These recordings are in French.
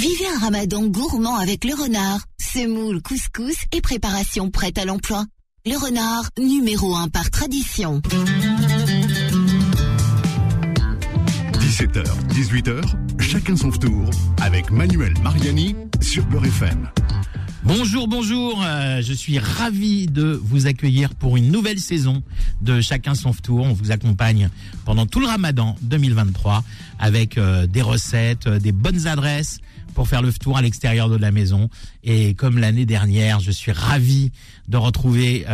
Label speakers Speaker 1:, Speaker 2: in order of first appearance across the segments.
Speaker 1: Vivez un ramadan gourmand avec le renard. Semoule, couscous et préparation prête à l'emploi. Le renard, numéro 1 par tradition.
Speaker 2: 17h, 18h, chacun son tour avec Manuel Mariani sur Beurre FM.
Speaker 3: Bonjour, bonjour, euh, je suis ravi de vous accueillir pour une nouvelle saison de Chacun son tour. On vous accompagne pendant tout le ramadan 2023 avec euh, des recettes, euh, des bonnes adresses pour faire le tour à l'extérieur de la maison. Et comme l'année dernière, je suis ravi de retrouver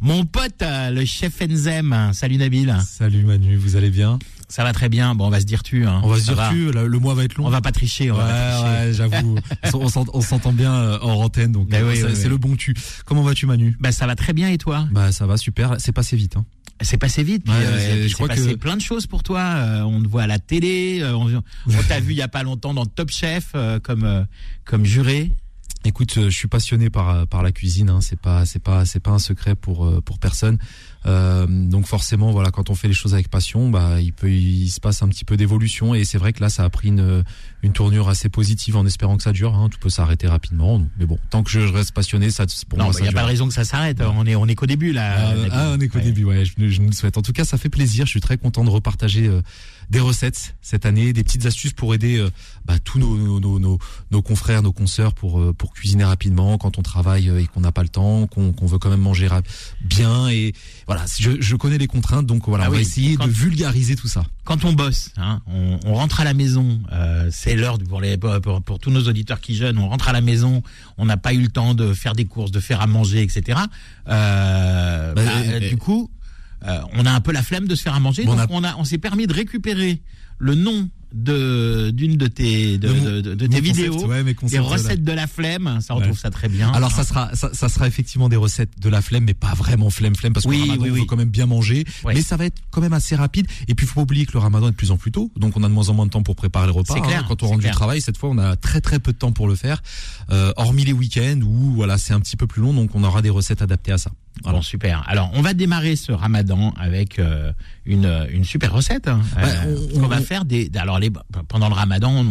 Speaker 3: mon pote, le chef Enzem. Salut Nabil.
Speaker 4: Salut Manu, vous allez bien?
Speaker 3: Ça va très bien. Bon, on va se dire tu. Hein.
Speaker 4: On va se dire tu. Le mois va être long.
Speaker 3: On va pas tricher. On
Speaker 4: ouais,
Speaker 3: ouais,
Speaker 4: j'avoue. on s'entend bien euh, hors antenne, donc bah euh, c'est le bon tu. Comment vas-tu, Manu?
Speaker 3: Bah ça va très bien et toi?
Speaker 4: Bah ça va super. C'est passé vite. Hein.
Speaker 3: C'est passé vite. Puis, euh, je crois passé plein de choses pour toi. on te voit à la télé. on, on t'a vu il y a pas longtemps dans Top Chef comme comme juré.
Speaker 4: Écoute, je suis passionné par par la cuisine. Hein. C'est pas c'est pas c'est pas un secret pour pour personne. Euh, donc forcément, voilà, quand on fait les choses avec passion, bah, il peut, il se passe un petit peu d'évolution. Et c'est vrai que là, ça a pris une, une tournure assez positive en espérant que ça dure. Hein. Tout peut s'arrêter rapidement. Mais bon, tant que je reste passionné, ça, pour
Speaker 3: non,
Speaker 4: moi,
Speaker 3: il n'y a pas de raison que ça s'arrête. On est, on est qu'au début là.
Speaker 4: Ah, ah on est qu'au début. Ouais, je, je, nous le souhaite. En tout cas, ça fait plaisir. Je suis très content de repartager euh, des recettes cette année, des petites astuces pour aider euh, bah, tous nos, nos, nos, nos, confrères, nos consoeurs pour, pour cuisiner rapidement quand on travaille et qu'on n'a pas le temps, qu'on veut quand même manger bien. Et voilà, je, je connais les contraintes, donc voilà, ah on va essayer de vulgariser tout ça.
Speaker 3: Quand on bosse, hein, on, on, rentre à la maison, euh, c'est l'heure pour, les, pour, pour, tous nos auditeurs qui jeûnent, on rentre à la maison, on n'a pas eu le temps de faire des courses, de faire à manger, etc. Euh, bah, bah, du coup, euh, on a un peu la flemme de se faire à manger, donc on a, on, s'est permis de récupérer le nom de d'une de tes de, de, tes vidéos. Des recettes de la flemme ça on trouve ça très bien.
Speaker 4: Alors ça sera ça, ça, sera effectivement des recettes de la flemme mais pas vraiment flemme flemme parce que oui, ramadan oui, quand même bien manger. Mais ça va être quand même assez rapide. Et puis il faut pas oublier que le ramadan est de plus en plus tôt donc on a de moins en moins de temps pour préparer le repas
Speaker 3: clair, hein.
Speaker 4: quand on rentre du travail cette fois on a très très peu de temps pour le faire. Euh, hormis les week-ends où voilà c'est un petit peu plus long donc on aura des recettes adaptées à ça.
Speaker 3: Bon, super. Alors, on va démarrer ce ramadan avec euh, une, une super recette. Hein. Euh, on, va faire des. Alors, pendant le ramadan,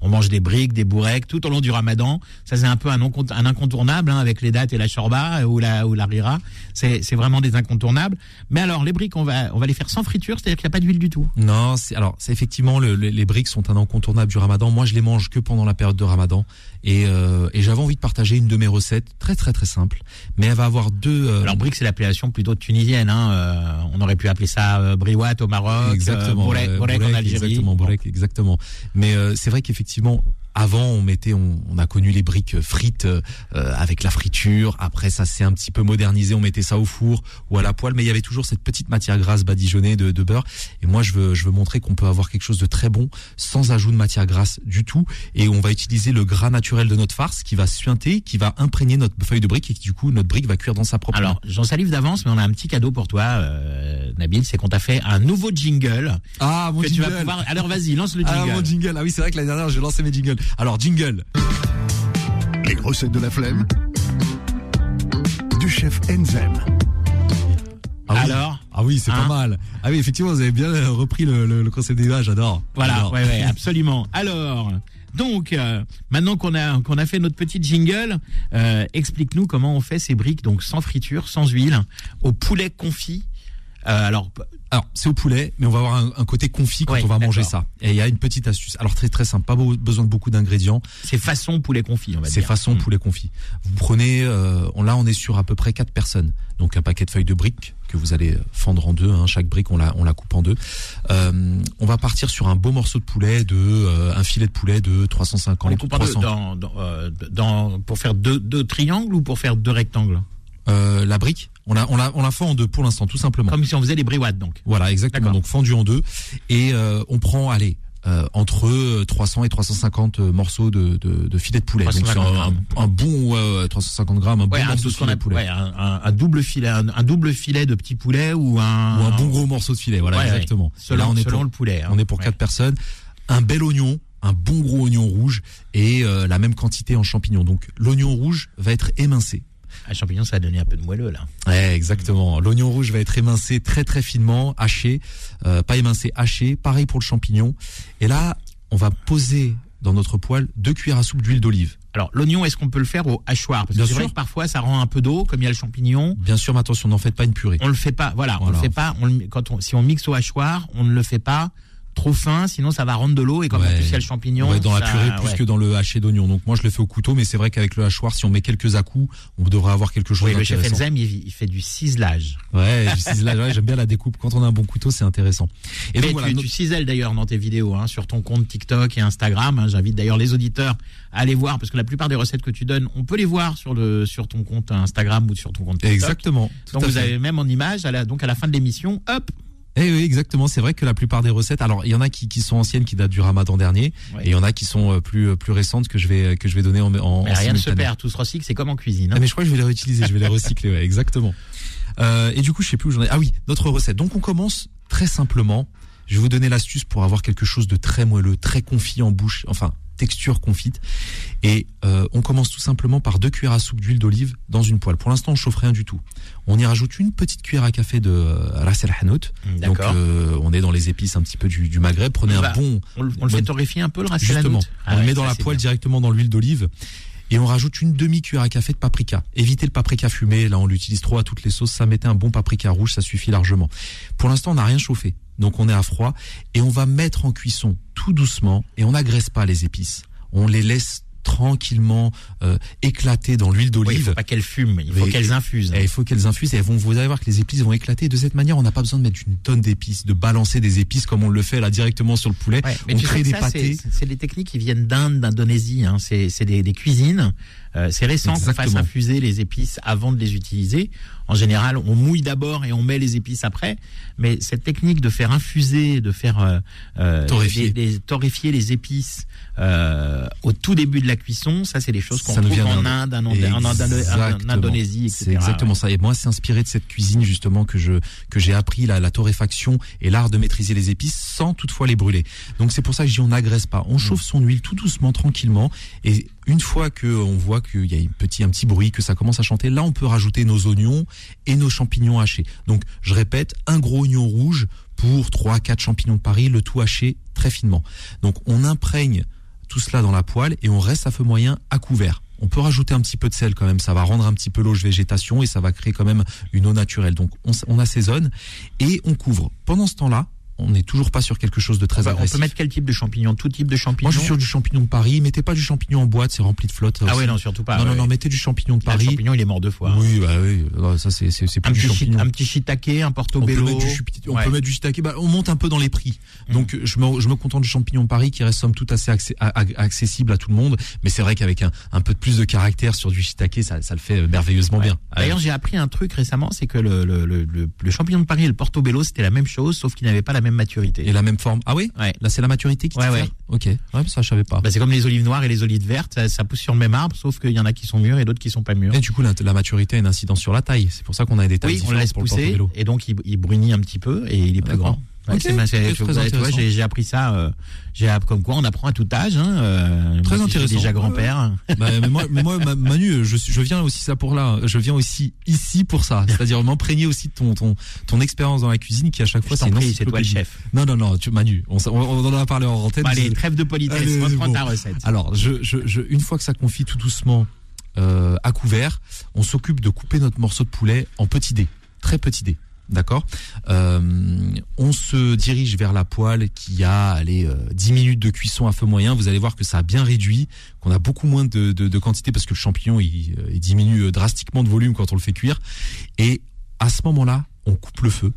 Speaker 3: on, mange des briques, des bourrecs tout au long du ramadan. Ça, c'est un peu un, un incontournable hein, avec les dates et la shorba ou la, ou la rira. C'est vraiment des incontournables. Mais alors, les briques, on va, on va les faire sans friture, c'est-à-dire qu'il n'y a pas d'huile du tout.
Speaker 4: Non, alors, effectivement, le, les briques sont un incontournable du ramadan. Moi, je les mange que pendant la période de ramadan. Et, euh, et j'avais envie de partager une de mes recettes, très, très, très simple. Mais elle va avoir deux
Speaker 3: alors brique, c'est l'appellation plutôt tunisienne. Hein. Euh, on aurait pu appeler ça euh, briouat au Maroc,
Speaker 4: exactement,
Speaker 3: euh, en Algérie.
Speaker 4: Exactement, exactement. Mais euh, c'est vrai qu'effectivement, avant, on mettait, on, on, a connu les briques frites euh, avec la friture. Après, ça s'est un petit peu modernisé. On mettait ça au four ou à la poêle, mais il y avait toujours cette petite matière grasse badigeonnée de, de beurre. Et moi, je veux, je veux montrer qu'on peut avoir quelque chose de très bon sans ajout de matière grasse du tout. Et on va utiliser le gras naturel de notre farce qui va suinter, qui va imprégner notre feuille de brique et qui, du coup, notre brique va cuire dans sa propre.
Speaker 3: Alors, j'en salive d'avance, mais on a un petit cadeau pour toi, euh, Nabil, c'est qu'on t'a fait un nouveau jingle.
Speaker 4: Ah, mon
Speaker 3: que
Speaker 4: jingle.
Speaker 3: Tu vas pouvoir... Alors, vas-y, lance le jingle.
Speaker 4: Ah, mon jingle. Ah oui, c'est vrai que l'année dernière, j'ai lancé mes jingles. Alors, jingle.
Speaker 2: Les recettes de la flemme du chef Enzem.
Speaker 3: Ah oui. Alors
Speaker 4: Ah oui, c'est pas hein mal. Ah oui, effectivement, vous avez bien repris le, le, le concept des j'adore.
Speaker 3: Voilà, ouais, ouais, absolument. Alors, donc, euh, maintenant qu'on a qu'on a fait notre petite jingle, euh, explique-nous comment on fait ces briques, donc sans friture, sans huile, au poulet confit. Euh, alors,
Speaker 4: alors c'est au poulet, mais on va avoir un, un côté confit quand
Speaker 3: Ouais,
Speaker 4: on va manger ça. Et il y a une petite astuce. Alors très très simple, pas beau- besoin de beaucoup d'ingrédients.
Speaker 3: C'est façon poulet confit, on va
Speaker 4: C'est
Speaker 3: dire.
Speaker 4: façon
Speaker 3: Mm.
Speaker 4: poulet confit. Vous prenez, euh, on, là on est sur à peu près quatre personnes. Donc un paquet de feuilles de briques que vous allez fendre en deux. hein. Chaque brique on la, on la coupe en deux. Euh, on va partir sur un beau morceau de poulet de euh, un filet de poulet de 350.
Speaker 3: On les coupe en deux
Speaker 4: 300.
Speaker 3: dans, dans, euh, dans- pour faire deux, deux triangles ou pour faire deux rectangles?
Speaker 4: Euh, la brique, on la, on la, on la fend en deux pour l'instant, tout simplement.
Speaker 3: Comme si on faisait des briouades, donc.
Speaker 4: Voilà, exactement. Donc fendu en deux. Et euh, on prend, allez, euh, entre 300 et 350 morceaux de, de, de filet de poulet. Donc c'est
Speaker 3: 350
Speaker 4: un, bon ouais, 350 grammes, un
Speaker 3: Ouais,
Speaker 4: bon
Speaker 3: un,
Speaker 4: morceau de filet de poulet.
Speaker 3: ouais, un, un- double filet, un, double filet de petit poulet ou un,
Speaker 4: Ou un bon gros morceau de filet, voilà,
Speaker 3: Ouais,
Speaker 4: exactement.
Speaker 3: Selon,
Speaker 4: là, on est
Speaker 3: selon
Speaker 4: pour,
Speaker 3: le poulet. hein.
Speaker 4: on est pour quatre personnes. Un bel oignon, un bon gros oignon rouge et euh, la même quantité en champignons. Donc l'oignon rouge va être émincé.
Speaker 3: Un champignon, ça a donné un peu de moelleux, là.
Speaker 4: Ouais, exactement. L'oignon rouge va être émincé très très finement, haché, euh, pas émincé, haché. Pareil pour le champignon. Et là, on va poser dans notre poêle deux cuillères à soupe d'huile d'olive.
Speaker 3: Alors l'oignon, est-ce qu'on peut le faire au hachoir? Parce que
Speaker 4: Bien
Speaker 3: vrai
Speaker 4: sûr.
Speaker 3: que parfois ça rend un peu d'eau, comme il y a le champignon.
Speaker 4: Bien sûr, mais attention, n'en faites pas une purée.
Speaker 3: On le fait pas. Voilà, on
Speaker 4: Voilà.
Speaker 3: le fait pas. On le, quand on, si on mixe au hachoir, on ne le fait pas trop fin, sinon ça va rendre de l'eau et comme en
Speaker 4: Ouais.
Speaker 3: plus il y a le champignon.
Speaker 4: Être dans la purée plus
Speaker 3: ouais.
Speaker 4: que dans le haché d'oignon. Donc moi je le fais au couteau, mais c'est vrai qu'avec le hachoir, si on met quelques à-coups, on devrait avoir quelque chose
Speaker 3: Oui, le chef. Enzem, il, il fait du ciselage.
Speaker 4: Ouais, ouais, j'aime bien la découpe. Quand on a un bon couteau, c'est intéressant. Et
Speaker 3: Mais
Speaker 4: donc voilà,
Speaker 3: tu, cisèles d'ailleurs dans tes vidéos, hein, sur ton compte TikTok et Instagram. hein. J'invite d'ailleurs les auditeurs à aller voir parce que la plupart des recettes que tu donnes, on peut les voir sur le sur ton compte Instagram ou sur ton compte TikTok.
Speaker 4: exactement.
Speaker 3: Donc
Speaker 4: à
Speaker 3: vous
Speaker 4: fait.
Speaker 3: avez même en image, à la, donc à la fin de l'émission, hop.
Speaker 4: Eh oui, exactement. C'est vrai que la plupart des recettes, alors il y en a qui, qui sont anciennes, qui datent du Ramadan dernier, et il y en a qui sont euh, plus euh, plus récentes que je vais que je vais donner en, en,
Speaker 3: Mais
Speaker 4: en
Speaker 3: rien ne se perd, tout se recycle, c'est comme en cuisine. hein.
Speaker 4: Ah, mais je crois que je vais les réutiliser, je vais les recycler, ouais, exactement. Euh, et du coup, je sais plus où j'en ai. Ah oui, notre recette. Donc on commence très simplement. Je vais vous donner l'astuce pour avoir quelque chose de très moelleux, très confit en bouche, enfin texture confite. Et euh, on commence tout simplement par deux cuillères à soupe d'huile d'olive dans une poêle. Pour l'instant, on chauffe rien du tout. On y rajoute une petite cuillère à café de euh, ras el hanout. Donc
Speaker 3: D'accord.
Speaker 4: euh, on est dans les épices un petit peu du, du Maghreb. Prenez
Speaker 3: Bah,
Speaker 4: un bon
Speaker 3: on le, on le fait torréfier un peu le racine
Speaker 4: Justement,
Speaker 3: Ah
Speaker 4: on
Speaker 3: ouais,
Speaker 4: le met dans la poêle
Speaker 3: bien.
Speaker 4: directement dans l'huile d'olive et on rajoute une demi cuillère à café de paprika. Évitez le paprika fumé, là on l'utilise trop à toutes les sauces, ça mettez un bon paprika rouge, ça suffit largement. Pour l'instant, on n'a rien chauffé, donc on est à froid et on va mettre en cuisson tout doucement et on n'agresse pas les épices. On les laisse tranquillement euh, éclater dans l'huile
Speaker 3: Oui, il
Speaker 4: d'olive.
Speaker 3: faut pas qu'elles fument, il faut qu'elles infusent.
Speaker 4: Et il faut qu'elles infusent et elles vont, vous allez voir que les épices vont éclater. De cette manière, on n'a pas besoin de mettre une tonne d'épices, de balancer des épices comme on le fait là directement sur le poulet.
Speaker 3: Ouais, mais
Speaker 4: on crée des
Speaker 3: ça,
Speaker 4: pâtés.
Speaker 3: c'est- des techniques qui viennent d'Inde, d'Indonésie. Hein. C'est c'est des, des cuisines. Euh, c'est récent qu'on fasse infuser les épices avant de les utiliser. En général, on mouille d'abord et on met les épices après. Mais cette technique de faire infuser, de faire euh, euh,
Speaker 4: Torréfier.
Speaker 3: les épices euh, au tout début de la cuisson, ça c'est des choses qu'on trouve en. Inde, en. Indonésie, etc.
Speaker 4: C'est exactement ça. Et moi, c'est inspiré de cette cuisine justement que je que j'ai appris la, la torréfaction et l'art de maîtriser les épices sans toutefois les brûler. Donc c'est pour ça que je dis on n'agresse pas. On chauffe son huile tout doucement, tranquillement. Et une fois que on voit qu'il y a un petit bruit, que ça commence à chanter, là on peut rajouter nos oignons et nos champignons hachés. Donc je répète, un gros oignon rouge pour trois quatre champignons de Paris, le tout haché très finement. Donc on imprègne tout cela dans la poêle et on reste à feu moyen à couvert. On peut rajouter un petit peu de sel quand même, ça va rendre un petit peu l'eau végétation et ça va créer quand même une eau naturelle. Donc on assaisonne et on couvre. Pendant ce temps-là, on n'est toujours pas sur quelque chose de
Speaker 3: On
Speaker 4: très
Speaker 3: peut, on
Speaker 4: agressif.
Speaker 3: peut mettre quel type de champignon Tout type de champignon
Speaker 4: Moi je suis sur du champignon de Paris, mettez pas du champignon en boîte, c'est rempli de flotte.
Speaker 3: Ah ouais, non, surtout pas.
Speaker 4: non,
Speaker 3: ouais,
Speaker 4: non, non, mettez du champignon de
Speaker 3: Là, le
Speaker 4: Paris.
Speaker 3: champignon, il est mort deux fois.
Speaker 4: Oui, bah oui, non, ça c'est c'est c'est
Speaker 3: Un
Speaker 4: plus du champignon.
Speaker 3: un petit shiitake, un
Speaker 4: On peut
Speaker 3: portobello.
Speaker 4: mettre du, on
Speaker 3: Ouais.
Speaker 4: peut mettre du shiitake. Bah, on monte un peu dans les prix.
Speaker 3: Mm.
Speaker 4: Donc je me, je me contente du champignon de Paris qui reste somme toute assez accé- a- a- accessible à tout le monde. Mais c'est vrai qu'avec un, un peu de plus de caractère sur du shiitake, ça, ça le fait merveilleusement
Speaker 3: Ouais.
Speaker 4: bien.
Speaker 3: D'ailleurs, j'ai appris un truc récemment, c'est que le, le, le, le- le champignon de Paris et le portobello, c'était la même chose, sauf qu'ils n'avaient pas la même maturité.
Speaker 4: et la même forme. Ah oui
Speaker 3: Ouais.
Speaker 4: Là c'est la maturité qui
Speaker 3: Ouais, ouais.
Speaker 4: Ok. Ouais, ça je savais pas.
Speaker 3: Bah, c'est comme les olives noires et les olives vertes, ça, ça pousse sur le même arbre, sauf qu'il y en a qui sont mûres et d'autres qui sont pas mûres.
Speaker 4: Et du coup la, la maturité a une incidence sur la taille. C'est pour ça qu'on a des tailles
Speaker 3: Oui, on laisse pousser et donc il, il brunit un petit peu et il est plus grand. Ouais,
Speaker 4: Ok,
Speaker 3: c'est ma- c'est-
Speaker 4: ok,
Speaker 3: tu
Speaker 4: très
Speaker 3: vois, tu vois,
Speaker 4: intéressant.
Speaker 3: j'ai appris ça. euh, j'ai comme quoi on apprend à tout âge. Hein, euh,
Speaker 4: Très
Speaker 3: moi
Speaker 4: intéressant.
Speaker 3: Déjà grand-père.
Speaker 4: Bah, mais moi, mais moi, Ma- Manu, je, je viens aussi ça pour là. Je viens aussi ici pour ça. C'est-à-dire m'imprégner aussi de ton ton ton expérience dans la cuisine qui à chaque fois c'est
Speaker 3: c'est toi le chef.
Speaker 4: Non, non, non, tu, Manu, on, on, on en a parlé en antenne.
Speaker 3: Allez, trêve de politesse,
Speaker 4: Allez,
Speaker 3: reprends
Speaker 4: bon.
Speaker 3: ta recette.
Speaker 4: Alors, je, je, je, une fois que ça confie tout doucement euh, à couvert, on s'occupe de couper notre morceau de poulet en petits dés, très petits dés. D'accord euh, On se dirige vers la poêle qui a allez, euh, 10 minutes de cuisson à feu moyen. Vous allez voir que ça a bien réduit, qu'on a beaucoup moins de, quantité parce que le champignon il, euh, diminue euh, drastiquement de volume quand on le fait cuire. Et à ce moment-là, on coupe le feu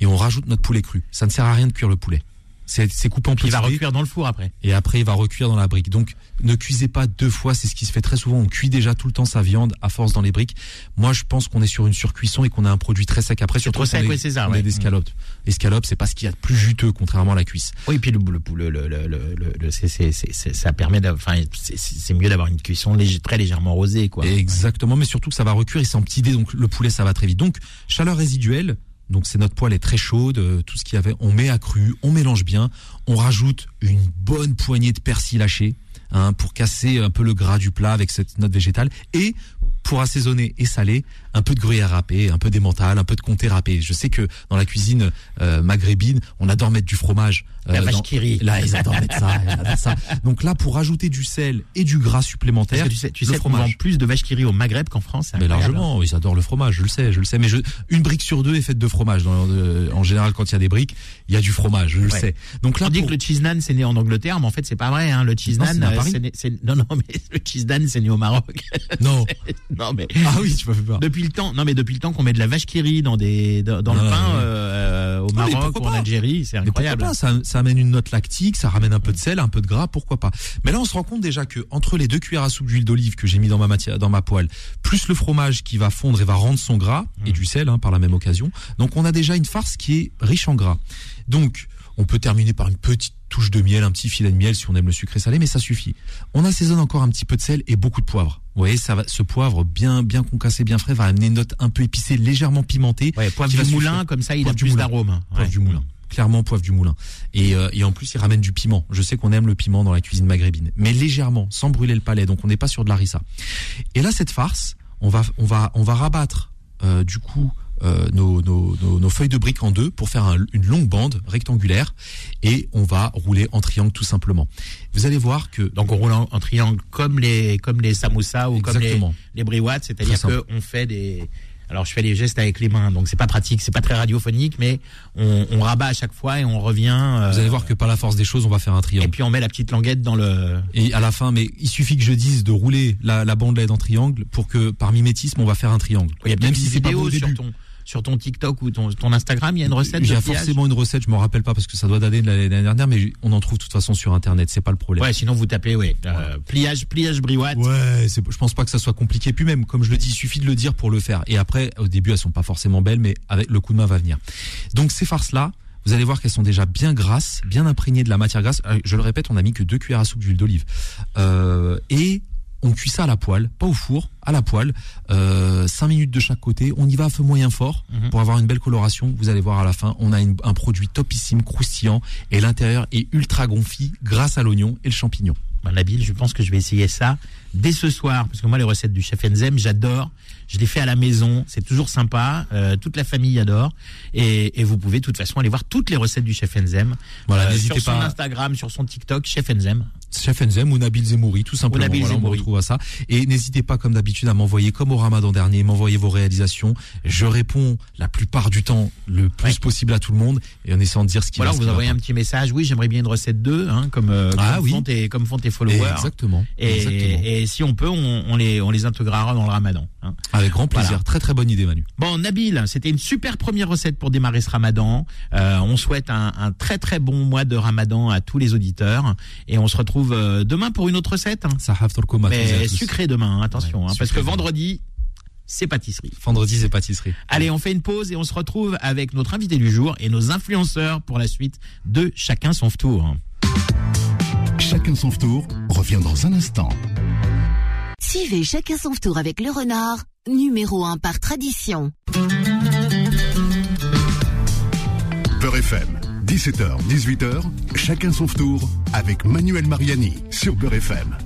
Speaker 4: et on rajoute notre poulet cru. Ça ne sert à rien de cuire le poulet. C'est c'est coupé en
Speaker 3: Puis il va
Speaker 4: petits
Speaker 3: recuire dans le four après.
Speaker 4: et après il va recuire dans la brique. Donc ne cuisez pas deux fois, c'est ce qui se fait très souvent. On cuit déjà tout le temps sa viande à force dans les briques. Moi je pense qu'on est sur une surcuisson et qu'on a un produit très sec après. Surtout
Speaker 3: trop sec, ouais, c'est ça,
Speaker 4: on
Speaker 3: ouais.
Speaker 4: est des escalopes. Escalopes, c'est pas ce qu'il y a de plus juteux contrairement à la cuisse.
Speaker 3: Oui, puis le, le, le, le, le, le- le- c'est, c'est, c'est, c'est- ça permet d'avoir, enfin, c'est, mieux d'avoir une cuisson léger, très légèrement rosée, quoi.
Speaker 4: Exactement, mais surtout que ça va recuire et c'est en petits dés, donc le poulet ça va très vite. Donc chaleur résiduelle, donc c'est notre poêle est très chaude, euh, tout ce qu'il y avait, on met à cru, on mélange bien, on rajoute une bonne poignée de persil haché hein, pour casser un peu le gras du plat avec cette note végétale. Et pour assaisonner et saler, un peu de gruyère râpé, un peu d'emmental, un peu de comté râpé. Je sais que dans la cuisine euh, maghrébine, on adore mettre du fromage.
Speaker 3: La
Speaker 4: euh,
Speaker 3: vache
Speaker 4: dans-
Speaker 3: qui.
Speaker 4: Là, ils adorent mettre ça, ils adorent ça. Donc là, pour rajouter du sel et du gras
Speaker 3: Parce
Speaker 4: supplémentaire,
Speaker 3: que tu sais, tu
Speaker 4: le
Speaker 3: sais qu'on vend
Speaker 4: fromage.
Speaker 3: plus de vaches qui au Maghreb qu'en France.
Speaker 4: Mais largement, ils adorent le fromage, je le sais, je le sais. Mais je, une brique sur deux est faite de fromage. Dans, euh, en général, quand il y a des briques, il y a du fromage, je le sais. Donc là,
Speaker 3: On dit
Speaker 4: pour-
Speaker 3: que le cheese naan c'est né en Angleterre, mais en fait c'est pas vrai. Hein. Le cheese
Speaker 4: Non,
Speaker 3: naan,
Speaker 4: né
Speaker 3: c'est- non non mais le cheese naan c'est né au Maroc.
Speaker 4: non.
Speaker 3: non mais
Speaker 4: Ah oui, tu m'as fait peur.
Speaker 3: depuis le temps, non mais depuis le temps qu'on met de la vache qui rit dans des dans, dans le pain euh, au Maroc ou en Algérie, c'est
Speaker 4: Mais
Speaker 3: incroyable.
Speaker 4: pas ça, ça amène une note lactique, ça ramène un peu de sel, un peu de gras, pourquoi pas. Mais là, on se rend compte déjà que entre les deux cuillères à soupe d'huile d'olive que j'ai mis dans ma matière, dans ma poêle, plus le fromage qui va fondre et va rendre son gras et du sel hein, par la même occasion, donc on a déjà une farce qui est riche en gras. Donc, on peut terminer par une petite touche de miel, un petit filet de miel si on aime le sucré salé, mais ça suffit. On assaisonne encore un petit peu de sel et beaucoup de poivre. Vous voyez, ça va, ce poivre bien, bien concassé, bien frais, va amener une note un peu épicée, légèrement pimentée.
Speaker 3: Ouais, poivre du moulin,
Speaker 4: suffire.
Speaker 3: comme ça il a
Speaker 4: Poivre
Speaker 3: plus d'arôme.
Speaker 4: Poivre
Speaker 3: Ouais.
Speaker 4: du moulin. Clairement poivre du moulin. Et, euh, et en plus, il ramène du piment. Je sais qu'on aime le piment dans la cuisine maghrébine, mais légèrement, sans brûler le palais. Donc on n'est pas sur de l'arissa. Et là, cette farce, on va, on va, on va rabattre euh, du coup euh, nos, nos, nos, nos feuilles de briques en deux pour faire un- une longue bande rectangulaire et on va rouler en triangle tout simplement. Vous allez voir que
Speaker 3: Donc on roule en, en triangle comme les comme les samoussas ou comme les, les c'est-à-dire
Speaker 4: Très
Speaker 3: que
Speaker 4: simple.
Speaker 3: on fait des alors je fais les gestes avec les mains, donc c'est pas pratique, c'est pas très radiophonique, mais on, on rabat à chaque fois et on revient. euh,
Speaker 4: vous allez voir que par la force des choses, on va faire un
Speaker 3: Et
Speaker 4: triangle.
Speaker 3: puis on met la petite languette dans le.
Speaker 4: Et à la fin, mais il suffit que je dise de rouler la, la bandelette en triangle pour que par mimétisme, on va faire un triangle.
Speaker 3: Il y a
Speaker 4: Même si c'est pas beau au
Speaker 3: sur
Speaker 4: début.
Speaker 3: ton sur ton TikTok ou ton, ton Instagram, il y a une recette
Speaker 4: Il y a forcément une recette, je m'en rappelle pas parce que ça doit dater de l'année dernière, mais on en trouve de toute façon sur internet, c'est pas le problème.
Speaker 3: Ouais, sinon vous tapez ouais euh, pliage pliage briouate.
Speaker 4: Ouais, je pense pas que ça soit compliqué. Puis même, comme je le dis, il suffit de le dire pour le faire. Et après, au début, elles sont pas forcément belles, mais avec le coup de main va venir. Donc ces farces-là, vous allez voir qu'elles sont déjà bien grasses, bien imprégnées de la matière grasse. Euh, Je le répète, on a mis que deux cuillères à soupe d'huile d'olive. Euh, et on cuit ça à la poêle, pas au four, à la poêle. Euh, 5 minutes de chaque côté. On y va à feu moyen fort
Speaker 3: Mhm.
Speaker 4: pour avoir une belle coloration. Vous allez voir à la fin, on a une- un produit topissime, croustillant, et l'intérieur est ultra gonfli grâce à l'oignon et le champignon.
Speaker 3: Ben, Nabil, je pense que je vais essayer ça dès ce soir, parce que moi les recettes du chef Enzem, j'adore. Je les fais à la maison, c'est toujours sympa. euh, toute la famille adore, et, et vous pouvez de toute façon aller voir toutes les recettes du chef Enzem.
Speaker 4: Voilà,
Speaker 3: euh, sur son. Instagram, sur son TikTok, chef Enzem.
Speaker 4: Chef Enzem ou Nabil Zemouri, tout simplement.
Speaker 3: Nabil
Speaker 4: Voilà, on
Speaker 3: Zemouri.
Speaker 4: retrouve à ça. Et n'hésitez pas, comme d'habitude, à m'envoyer, comme au Ramadan dernier, m'envoyer vos réalisations. Je réponds la plupart du temps le plus
Speaker 3: Ouais.
Speaker 4: possible à tout le monde et en essayant de dire ce qui
Speaker 3: Voilà,
Speaker 4: va.
Speaker 3: vous envoyez un petit message. Oui, j'aimerais bien une recette 2, hein, comme, euh,
Speaker 4: Ah
Speaker 3: comme,
Speaker 4: oui.
Speaker 3: font tes, comme font tes followers.
Speaker 4: Exactement.
Speaker 3: Et,
Speaker 4: exactement.
Speaker 3: et si on peut, on, on les, on les intégrera dans le ramadan. hein.
Speaker 4: Avec grand plaisir.
Speaker 3: Voilà.
Speaker 4: Très très bonne idée, Manu.
Speaker 3: Bon, Nabil, c'était une super première recette pour démarrer ce ramadan. Euh, on souhaite un, un très très bon mois de ramadan à tous les auditeurs. Et on se retrouve euh, demain pour une autre recette. hein. Mais sucré demain, hein, attention.
Speaker 4: Ouais,
Speaker 3: hein, parce que vendredi, c'est pâtisserie.
Speaker 4: Vendredi, c'est pâtisserie.
Speaker 3: Allez, on fait une pause et on se retrouve avec notre invité du jour et nos influenceurs pour la suite de Chacun son tour.
Speaker 2: Chacun son tour revient dans un instant.
Speaker 1: Suivez chacun son tour avec le renard, numéro 1 par tradition.
Speaker 2: Beurre FM, 17h, 18h, chacun son tour avec Manuel Mariani sur Beurre FM.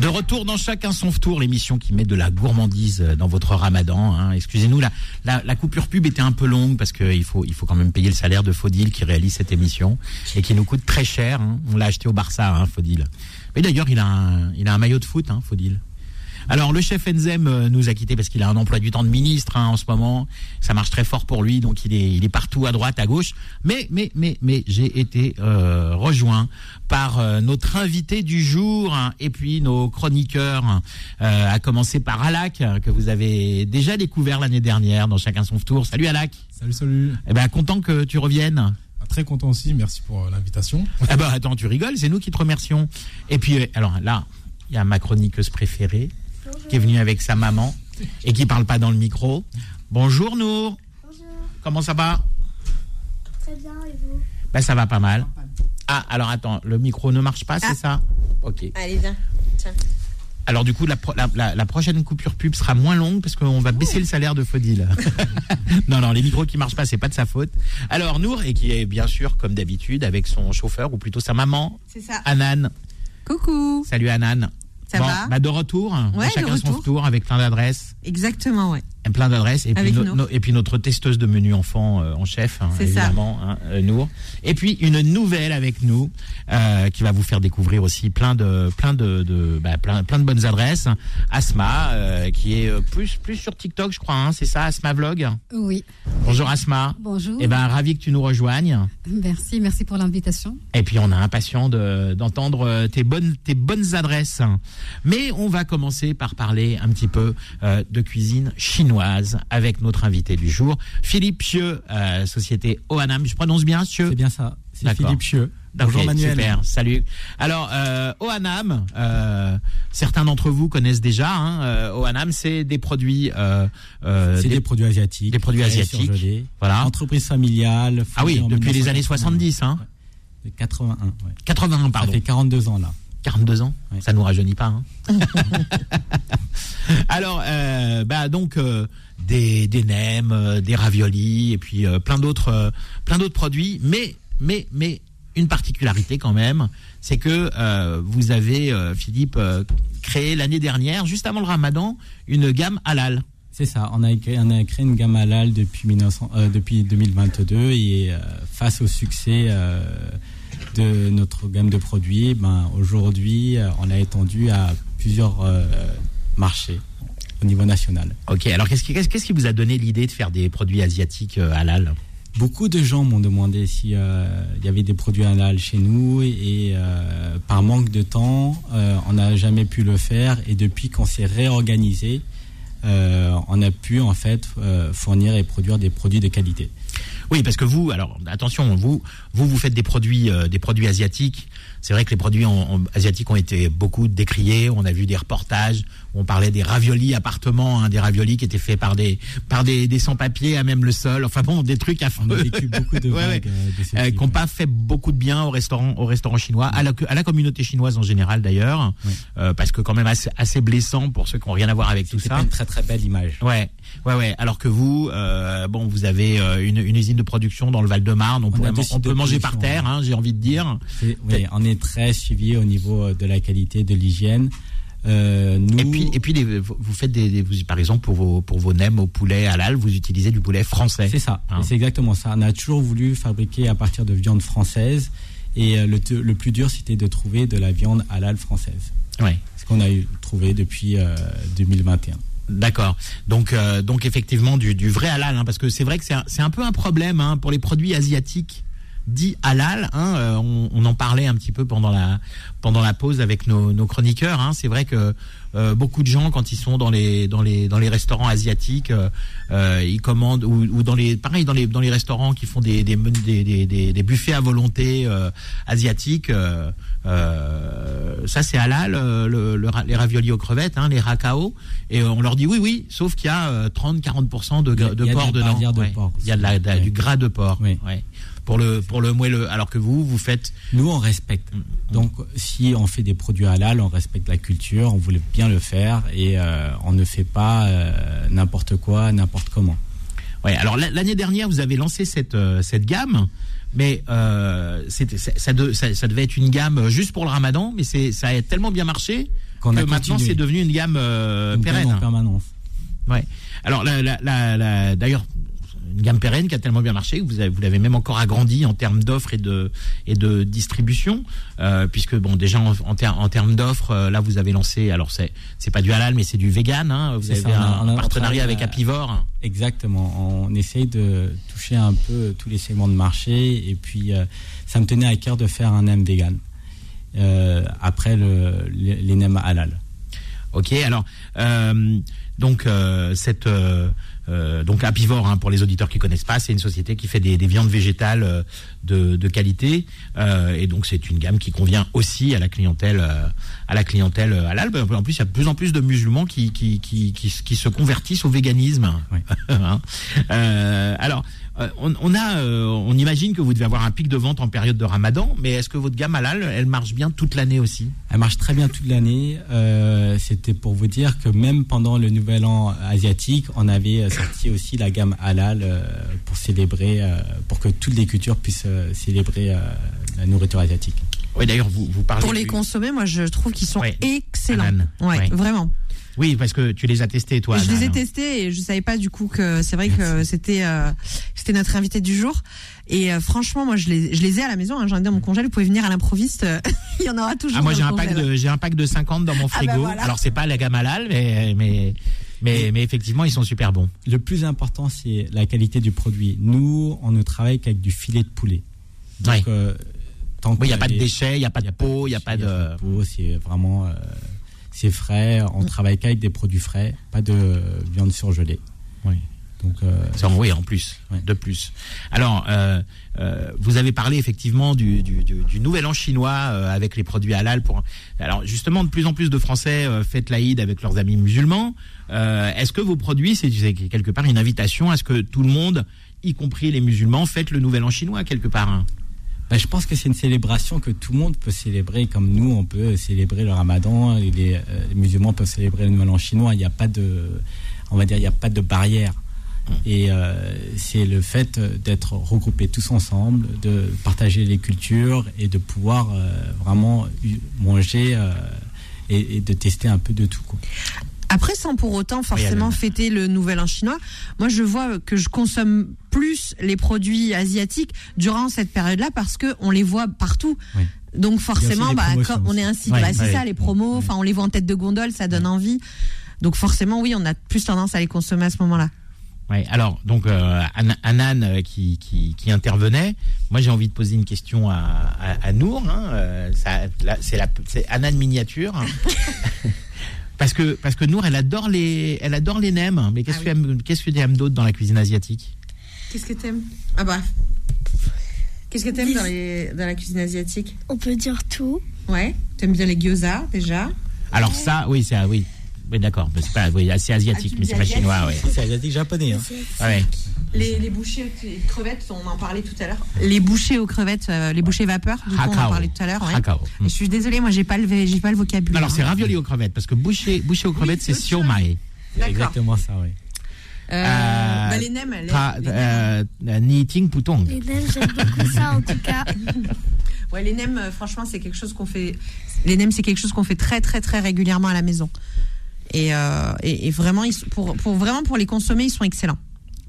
Speaker 3: De retour dans Chacun son tour, l'émission qui met de la gourmandise dans votre ramadan. hein. Excusez-nous, la, coupure pub était un peu longue parce qu'il faut, il faut quand même payer le salaire de Faudil qui réalise cette émission et qui nous coûte très cher. hein. On l'a acheté au Barça, hein, Faudil. Mais d'ailleurs, il, a un- il a un maillot de foot, hein, Faudil. Alors le chef Enzem euh, nous a quittés parce qu'il a un emploi du temps de ministre hein, en ce moment. Ça marche très fort pour lui, donc il est, il est partout à droite, à gauche. Mais mais mais mais j'ai été euh, rejoint par euh, notre invité du jour hein, et puis nos chroniqueurs, euh, à commencer par Alak euh, que vous avez déjà découvert l'année dernière dans Chacun son tour. Salut Alak.
Speaker 5: Salut, salut.
Speaker 3: Eh ben content que tu reviennes.
Speaker 5: Ah, Très content aussi, merci pour euh, l'invitation.
Speaker 3: Ah ben attends, tu rigoles, c'est nous qui te remercions. Et puis alors là, il y a ma chroniqueuse préférée qui est venue avec sa maman et qui parle pas dans le micro. Bonjour Nour.
Speaker 6: Bonjour,
Speaker 3: Comment ça va?
Speaker 6: Très bien, et vous?
Speaker 3: Ben ça va pas mal. Ah alors attends, le micro ne marche pas, c'est
Speaker 7: Ah.
Speaker 3: ça? Ok.
Speaker 7: Allez, viens. Tiens.
Speaker 3: Alors du coup, la, pro- la, la- la prochaine coupure pub sera moins longue parce qu'on va baisser le salaire de Faudil. non, non, les micros qui marchent pas, c'est pas de sa faute. Alors Nour, et qui est bien sûr, comme d'habitude, avec son chauffeur, ou plutôt sa maman,
Speaker 7: C'est ça.
Speaker 3: Anan.
Speaker 7: Coucou.
Speaker 3: Salut Anan.
Speaker 7: Ça
Speaker 3: Bon,
Speaker 7: va
Speaker 3: bah, De retour,
Speaker 7: Ouais,
Speaker 3: chacun son
Speaker 7: retour.
Speaker 3: tour avec plein d'adresses.
Speaker 7: Exactement, ouais.
Speaker 3: Plein d'adresses et puis,
Speaker 7: Avec
Speaker 3: no-
Speaker 7: Nour.
Speaker 3: no- et puis notre testeuse de menu enfant euh, en chef hein, évidemment hein, euh, Nour et puis une nouvelle avec nous euh, qui va vous faire découvrir aussi plein de plein de, de bah, plein plein de bonnes adresses Asma qui est plus plus sur TikTok je crois hein, c'est ça Asma Vlog
Speaker 8: Oui,
Speaker 3: bonjour Asma
Speaker 8: bonjour.
Speaker 3: et ben ravi que tu nous rejoignes
Speaker 8: Merci, merci pour l'invitation.
Speaker 3: et puis on a impatient de- d'entendre tes bonnes tes bonnes adresses. Mais on va commencer par parler un petit peu de cuisine chinoise avec notre invité du jour, Philippe Chieux, euh, société Oanam. Je prononce bien Chieux
Speaker 9: C'est bien ça. C'est. Philippe Chieux. Bonjour
Speaker 3: Ok,
Speaker 9: Manuel.
Speaker 3: Super, salut. Alors, euh, Oanam, euh, certains d'entre vous connaissent déjà. Hein, euh, Oanam, c'est des produits,
Speaker 9: C'est
Speaker 3: des-
Speaker 9: des, produits asiatiques.
Speaker 3: des produits asiatiques.
Speaker 9: surgelés.
Speaker 3: voilà.
Speaker 9: Entreprise familiale.
Speaker 3: Ah oui, depuis les années
Speaker 9: 1981.
Speaker 3: 70, hein.
Speaker 9: De 81, ouais.
Speaker 3: 81,
Speaker 9: Ça
Speaker 3: pardon.
Speaker 9: fait 42 ans là.
Speaker 3: 42 ans,
Speaker 9: Oui.
Speaker 3: ça nous rajeunit pas. Hein Alors, euh, bah donc euh, des, des nems, euh, des raviolis et puis plein d'autres, plein d'autres produits. Mais, mais, mais une particularité quand même, c'est que vous avez, Philippe, créé l'année dernière, juste avant le Ramadan, une gamme halal.
Speaker 9: C'est ça. On a, créé, on a créé une gamme halal depuis, 1900, euh, depuis 2022 et face au succès de notre gamme de produits, ben, aujourd'hui, euh, on l'a étendu à plusieurs euh, marchés au niveau national.
Speaker 3: Ok. Alors, qu'est-ce qui, qu'est-ce qu'est-ce qui vous a donné l'idée de faire des produits asiatiques euh, halal?
Speaker 9: Beaucoup de gens m'ont demandé si euh, y avait des produits halal chez nous et par manque de temps, on n'a jamais pu le faire et depuis qu'on s'est réorganisé, on a pu en fait fournir et produire des produits de qualité.
Speaker 3: Oui, parce que vous, alors attention, vous, vous, vous faites des produits, euh, des produits asiatiques. C'est vrai que les produits en- en- asiatiques ont été beaucoup décriés. On a vu des reportages où on parlait des raviolis appartements, hein, des raviolis qui étaient faits par des, par des, des sans-papiers à même le sol. Enfin bon, des trucs
Speaker 9: On a
Speaker 3: affreux.
Speaker 9: vécu beaucoup de
Speaker 3: Ouais, ouais.
Speaker 9: vagues euh,
Speaker 3: Euh, qui n'ont pas fait beaucoup de bien au restaurant, au restaurant chinois, à la, à la communauté chinoise en général d'ailleurs,
Speaker 9: Oui.
Speaker 3: euh, parce que quand même assez, assez blessant pour ceux qui n'ont rien à voir avec tout ça.
Speaker 9: pas une très très belle image.
Speaker 3: Ouais, ouais, ouais. Alors que vous, euh, bon, vous avez euh, une, une usine de production dans le Val-de-Marne. On,
Speaker 9: On
Speaker 3: on peut manger par terre, hein, j'ai envie de dire.
Speaker 9: C'est- oui, on est très suivi au niveau euh, de la qualité, de l'hygiène. Euh, nous,
Speaker 3: Et puis, et puis, les- vous faites des, des- vous- par exemple, pour vos, pour vos nems au poulet halal, vous utilisez du poulet français.
Speaker 9: C'est ça,
Speaker 3: Hein.
Speaker 9: C'est exactement ça. On a toujours voulu fabriquer à partir de viande française et euh, le, plus dur c'était de trouver de la viande halal française.
Speaker 3: Ouais.
Speaker 9: Ce qu'on a trouvé depuis euh, 2021.
Speaker 3: D'accord. Donc, euh, donc effectivement du, du vrai halal, hein, parce que c'est vrai que c'est un, c'est un peu un problème hein, pour les produits asiatiques dits halal. Hein, euh, on, on en parlait un petit peu pendant la pendant la pause avec nos, nos chroniqueurs. Hein, c'est vrai que euh, beaucoup de gens quand ils sont dans les dans les dans les restaurants asiatiques, euh, euh, ils commandent ou, ou dans les pareil dans les dans les restaurants qui font des des des, des, des, buffets à volonté euh, asiatiques. euh, ça c'est halal, le, le les raviolis aux crevettes, hein, les rakao, et on leur dit oui oui, sauf qu'il y a 30-40% de,
Speaker 9: Il y a-
Speaker 3: gra- de
Speaker 9: il y a de
Speaker 3: porc
Speaker 9: la
Speaker 3: dedans. Ouais. Il y a de la, de la-
Speaker 9: aussi.
Speaker 3: du gras de porc. Ouais. Pour le pour le moelleux, alors que vous vous faites
Speaker 9: Nous, on respecte.
Speaker 3: Mm.
Speaker 9: Donc, si on fait des produits halal, on respecte la culture, on voulait bien le faire et euh, on ne fait pas euh, n'importe quoi, n'importe comment.
Speaker 3: Ouais, alors la- l'année dernière, vous avez lancé cette, euh, cette gamme, mais euh, ça, ça, de- ça- ça devait être une gamme juste pour le ramadan, mais c'est ça a tellement bien marché
Speaker 9: Qu'on
Speaker 3: que
Speaker 9: a
Speaker 3: maintenant c'est devenu une gamme
Speaker 9: Une gamme
Speaker 3: pérenne.
Speaker 9: en permanence.
Speaker 3: Ouais. Alors, la, la- d'ailleurs, une gamme pérenne qui a tellement bien marché, que vous avez, vous l'avez même encore agrandi en termes d'offres et de et de distribution, euh, puisque bon, déjà en, en, ter- en termes d'offres, euh, là vous avez lancé, alors c'est c'est pas du halal, mais c'est du vegan. Hein, vous avez
Speaker 9: ça, on a-
Speaker 3: un, partenariat avec
Speaker 9: euh,
Speaker 3: Apivore.
Speaker 9: Exactement. On essaye de toucher un peu tous les segments de marché et puis ça me tenait à cœur de faire un nem vegan après le, les, les nems halal.
Speaker 3: Ok, alors donc cette donc Apivore hein, pour les auditeurs qui connaissent pas, c'est une société qui fait des, des viandes végétales euh, de, de qualité euh, et donc c'est une gamme qui convient aussi à la clientèle euh, à la clientèle euh, halal. En plus, il y a de plus en plus de musulmans qui qui qui qui, qui se convertissent au véganisme.
Speaker 9: Oui.
Speaker 3: Hein. Euh, alors. On, on a, on imagine que vous devez avoir un pic de vente en période de Ramadan, mais est-ce que votre gamme halal, elle marche bien toute l'année aussi?
Speaker 9: Elle marche très bien toute l'année. Euh, C'était pour vous dire que même pendant le Nouvel An asiatique, on avait sorti aussi la gamme halal pour célébrer, pour que toutes les cultures puissent célébrer euh, la nourriture asiatique.
Speaker 3: Oui, d'ailleurs, vous, vous parlez.
Speaker 7: Pour les
Speaker 3: du-
Speaker 7: consommer, moi, je trouve qu'ils sont
Speaker 3: Ouais.
Speaker 7: excellents. Ouais,
Speaker 3: Ouais.
Speaker 7: vraiment.
Speaker 3: Oui, parce que tu les as testés, toi.
Speaker 7: je les ai testés et je savais pas du coup que c'est vrai que c'était euh, c'était notre invité du jour. Et euh, franchement, moi, je les, je les ai à la maison. Hein, J'en ai dans mon congèle. Vous pouvez venir à l'improviste. Il y en aura toujours.
Speaker 3: Ah, moi, j'ai un pack de, j'ai un pack de 50 dans mon
Speaker 7: Ah, bah,
Speaker 3: frigo.
Speaker 7: voilà.
Speaker 3: Alors, c'est pas la gamme halal, mais, mais, mais, mais effectivement, ils sont super bons.
Speaker 9: Le plus important, c'est la qualité du produit. Nous, on ne travaille qu'avec du filet de poulet. Donc,
Speaker 3: Ouais.
Speaker 9: euh, tant
Speaker 3: il n'y a pas de déchets, il n'y a pas de peau, il n'y a pas de.
Speaker 9: peau, c'est vraiment, euh, c'est frais. On travaille qu'avec des produits frais, pas de viande surgelée.
Speaker 3: Oui.
Speaker 9: Donc, euh,
Speaker 3: C'est en- Oui, en plus,
Speaker 9: Ouais.
Speaker 3: de plus. Alors, euh, euh, vous avez parlé effectivement du, du, du, du nouvel an chinois euh, avec les produits halal. Pour... Alors, justement, de plus en plus de Français euh, fêtent l'Aïd avec leurs amis musulmans. Euh, Est-ce que vos produits, c'est c'est quelque part une invitation à ce que tout le monde, y compris les musulmans, fête le nouvel an chinois quelque part hein?
Speaker 9: Bah, je pense que c'est une célébration que tout le monde peut célébrer, comme nous, on peut célébrer le Ramadan. et Les, euh, les musulmans peuvent célébrer le Nouvel An chinois. Il n'y a pas de, on va dire, il n'y a pas de barrière. Et euh, c'est le fait d'être regroupés tous ensemble, de partager les cultures et de pouvoir euh, vraiment manger euh, et, et de tester un peu de tout. Quoi.
Speaker 7: Après, sans pour autant forcément fêter le nouvel an chinois, moi je vois que je consomme plus les produits asiatiques durant cette période-là parce que on les voit partout.
Speaker 9: Oui.
Speaker 7: Donc forcément, bah, on est ainsi,
Speaker 3: Ouais,
Speaker 7: bah, c'est
Speaker 3: ouais.
Speaker 7: ça les promos. Enfin, on les voit en tête de gondole, ça donne envie. Donc forcément, oui, on a plus tendance à les consommer à ce moment-là.
Speaker 3: Ouais, alors, donc, euh, An- Anan euh, qui, qui, qui intervenait, moi j'ai envie de poser une question à, à, à Nour. Hein, euh, ça, c'est, Anan miniature. parce, que, parce que Nour, elle adore les, elle adore les nems. Mais qu'est-ce,
Speaker 7: Ah
Speaker 3: que tu aimes- qu'est-ce que tu aimes d'autre dans la cuisine asiatique?
Speaker 7: Qu'est-ce que t'aimes? Ah bah. Qu'est-ce que t'aimes dans, les- dans la cuisine asiatique?
Speaker 6: On peut dire tout.
Speaker 7: Ouais. T'aimes bien les gyoza déjà?
Speaker 3: Alors, ça, oui, c'est, oui. Oui, d'accord. C'est pas, oui, c'est asiatique,
Speaker 7: Ah,
Speaker 3: mais c'est pas chinois, ouais.
Speaker 9: C'est asiatique japonais. Hein.
Speaker 3: Ouais.
Speaker 7: Les, les bouchées aux crevettes, on en parlait tout à l'heure. Les bouchées aux crevettes, euh, les bouchées vapeur, du coup, on en parlait tout à l'heure. Ouais. Je suis désolée, moi j'ai pas le, j'ai pas le vocabulaire.
Speaker 3: Alors, c'est ravioli aux crevettes, parce que boucher, boucher aux crevettes, c'est
Speaker 7: c'est
Speaker 3: siomai.
Speaker 9: C'est exactement ça, oui.
Speaker 7: Euh,
Speaker 3: Euh,
Speaker 7: bah, les nems, les,
Speaker 3: Tra-
Speaker 7: les nems.
Speaker 3: euh, Ni ting putong.
Speaker 6: Les nems, j'aime beaucoup ça en tout cas.
Speaker 7: Ouais, les nems, euh, franchement, c'est quelque chose qu'on fait. Les nems, c'est quelque chose qu'on fait très, très, très régulièrement à la maison. Et, euh, et, et vraiment, ils pour, pour vraiment pour les consommer, ils sont excellents.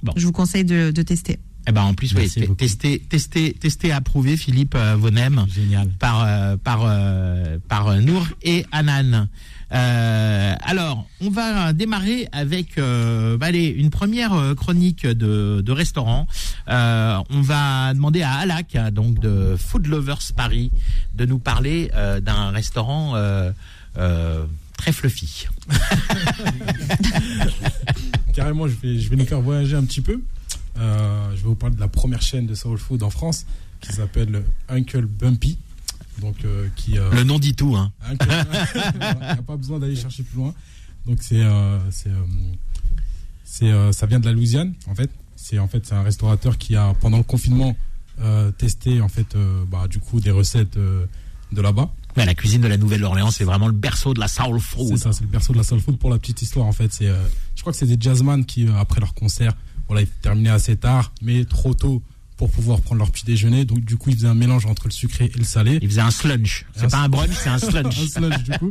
Speaker 3: Bon.
Speaker 7: Je vous conseille de, de tester.
Speaker 3: Eh ben, en plus, oui,
Speaker 9: Merci
Speaker 3: t-
Speaker 9: beaucoup.
Speaker 3: tester, tester, tester, approuver, Philippe, euh, vos nems.
Speaker 9: Génial.
Speaker 3: par euh, par euh, par euh, Nour et Anan. Euh, alors, on va démarrer avec euh, bah, allez, une première chronique de, de restaurant. Euh, on va demander à Alak, donc de Food Lovers Paris, de nous parler euh, d'un restaurant euh, euh, très fluffy.
Speaker 5: Carrément, je vais, je vais nous faire voyager un petit peu. Euh, je vais vous parler de la première chaîne de soul food en France qui s'appelle Uncle Bumpy. Donc, euh, qui, euh,
Speaker 3: Le nom dit tout, hein.
Speaker 5: Uncle- Il n'y a pas besoin d'aller chercher plus loin. Donc, c'est, euh, c'est, euh, c'est, euh, ça vient de la Louisiane, en fait. C'est en fait c'est un restaurateur qui a pendant le confinement euh, testé en fait euh, bah, du coup des recettes euh, de là-bas.
Speaker 3: Mais la cuisine de la Nouvelle-Orléans, c'est vraiment le berceau de la soul
Speaker 5: C'est
Speaker 3: food.
Speaker 5: ça, c'est le berceau de la soul food pour la petite histoire en fait. C'est, euh, je crois que c'est des jazzman qui euh, après leur concert, voilà, ils terminaient assez tard, mais trop tôt pour pouvoir prendre leur petit déjeuner. Donc du coup, ils faisaient un mélange entre le sucré et le salé.
Speaker 3: Il faisait un slunch. C'est pas un brunch, c'est un
Speaker 5: un
Speaker 3: slunch.
Speaker 5: sludge, du coup.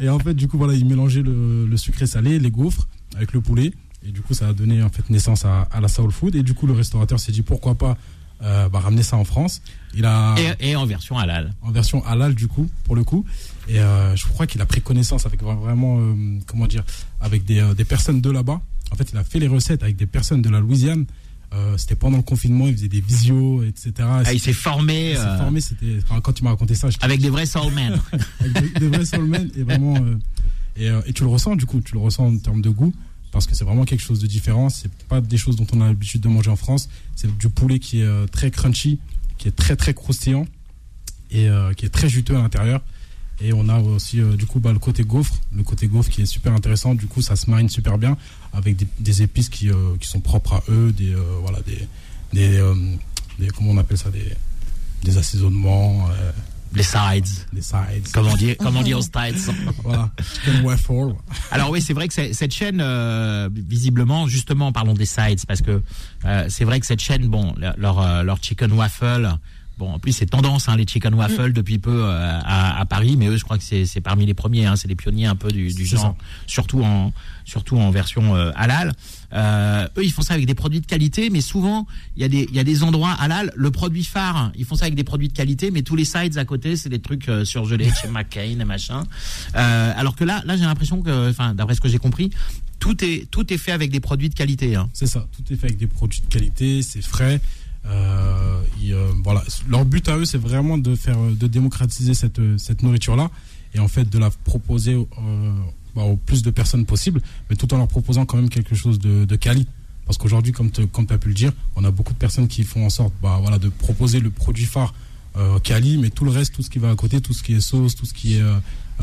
Speaker 5: Et en fait, du coup, voilà, ils mélangeaient le, le sucré salé, les gaufres avec le poulet. Et du coup, ça a donné en fait naissance à, à la soul food. Et du coup, le restaurateur s'est dit pourquoi pas euh, bah, ramener ça en France. Il a
Speaker 3: Et, et en version halal.
Speaker 5: en version halal du coup pour le coup et euh, je crois qu'il a pris connaissance avec vra- vraiment euh, comment dire avec des, euh, des personnes de là-bas en fait il a fait les recettes avec des personnes de la Louisiane c'était pendant le confinement il faisait des visios etc
Speaker 3: Ah, il s'est formé
Speaker 5: il s'est formé c'était enfin, quand tu m'as raconté ça je
Speaker 3: avec des vrais soulmen.
Speaker 5: avec des, des vrais soulmen et vraiment et, et tu le ressens du coup tu le ressens en termes de goût parce que c'est vraiment quelque chose de différent. C'est pas des choses dont on a l'habitude de manger en France. C'est du poulet qui est euh, très crunchy qui est très très croustillant et euh, qui est très juteux à l'intérieur. Et on a aussi euh, du coup bah, le côté gaufre. Le côté gaufre qui est super intéressant. Du coup ça se marine super bien avec des, épices qui, sont propres à eux des voilà des comment on appelle ça des assaisonnements
Speaker 3: Les sides.
Speaker 5: des sides
Speaker 3: Comme on dit, comme on dit aux States.
Speaker 5: voilà chicken waffle
Speaker 3: Alors oui, c'est vrai que cette chaîne, euh, visiblement, justement, parlons des sides, parce que euh, c'est vrai que cette chaîne, bon, leur, leur, euh, leur chicken waffle, Bon, en plus c'est tendance hein, les chicken waffles depuis peu euh, à, à Paris, mais eux je crois que c'est c'est parmi les premiers, hein, c'est les pionniers un peu du, du genre, surtout en surtout en version euh, halal. Euh, eux ils font ça avec des produits de qualité, mais souvent il y a des y a des endroits halal, le produit phare, ils font ça avec des produits de qualité, mais tous les sides à côté c'est des trucs surgelés chez McCain et machin. Alors que là là j'ai l'impression que, enfin d'après ce que j'ai compris, tout est tout est fait avec des produits de qualité. Hein.
Speaker 5: C'est ça, tout est fait avec des produits de qualité, c'est frais. Euh, euh, voilà, leur but à eux, c'est vraiment de faire, de démocratiser cette, cette nourriture-là et en fait de la proposer euh, bah, au plus de personnes possible, mais tout en leur proposant quand même quelque chose de, de quali. Parce qu'aujourd'hui, comme tu comme as pu le dire, on a beaucoup de personnes qui font en sorte bah, voilà, de proposer le produit phare euh, quali, mais tout le reste, tout ce qui va à côté, tout ce qui est sauce, tout ce qui est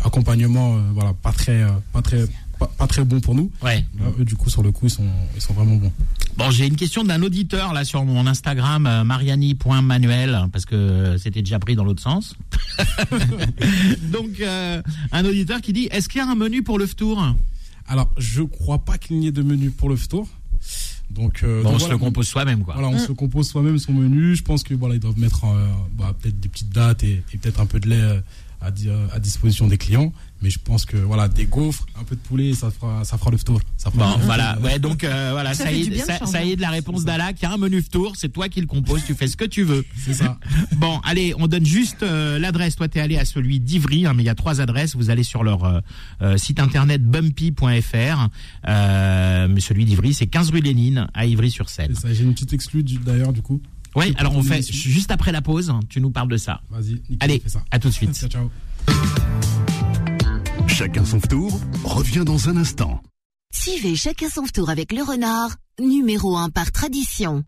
Speaker 5: accompagnement, voilà, pas très, pas très, pas, pas très bon pour nous.
Speaker 3: Ouais.
Speaker 5: Là, eux, du coup, sur le coup, ils sont, ils sont vraiment bons.
Speaker 3: Bon, j'ai une question d'un auditeur là sur mon Instagram euh, mariani.manuel parce que euh, c'était déjà pris dans l'autre sens. Donc euh, un auditeur qui dit est-ce qu'il y a un menu pour le tour
Speaker 5: Alors, je crois pas qu'il n'y ait de menu pour le tour. Donc, euh,
Speaker 3: Bon,
Speaker 5: donc
Speaker 3: on se le compose soi-même quoi.
Speaker 5: Voilà, on se compose soi-même son menu. Je pense que voilà, ils doivent mettre bah, peut-être des petites dates et, et peut-être un peu de lait à disposition des clients. Mais je pense que voilà, des gaufres, un peu de poulet, ça fera, ça fera le tour. Ça fera
Speaker 3: Bon, voilà, ouais, donc euh, voilà,
Speaker 7: Ça
Speaker 3: y est,
Speaker 7: de
Speaker 3: ça,
Speaker 7: changer.
Speaker 3: ça y est de la réponse d'Alak. Il y a un menu tour, c'est toi qui le composes, tu fais ce que tu veux.
Speaker 5: C'est ça.
Speaker 3: Bon, allez, on donne juste euh, l'adresse. Toi, t'es allé à celui d'Ivry, hein, mais il y a trois adresses. Vous allez sur leur euh, site internet bumpy.fr. Euh, mais celui d'Ivry, c'est 15 rue Lénine, à Ivry-sur-Seine.
Speaker 5: J'ai une petite exclue d'ailleurs, du coup.
Speaker 3: Oui, alors on fait juste après la pause. Tu nous parles de ça.
Speaker 5: Vas-y,
Speaker 3: Allez,
Speaker 5: on fait ça.
Speaker 3: à tout de suite.
Speaker 5: Ciao, ciao.
Speaker 2: Chacun son tour revient dans un instant.
Speaker 1: Suivez chacun son tour avec le renard, numéro 1 par tradition.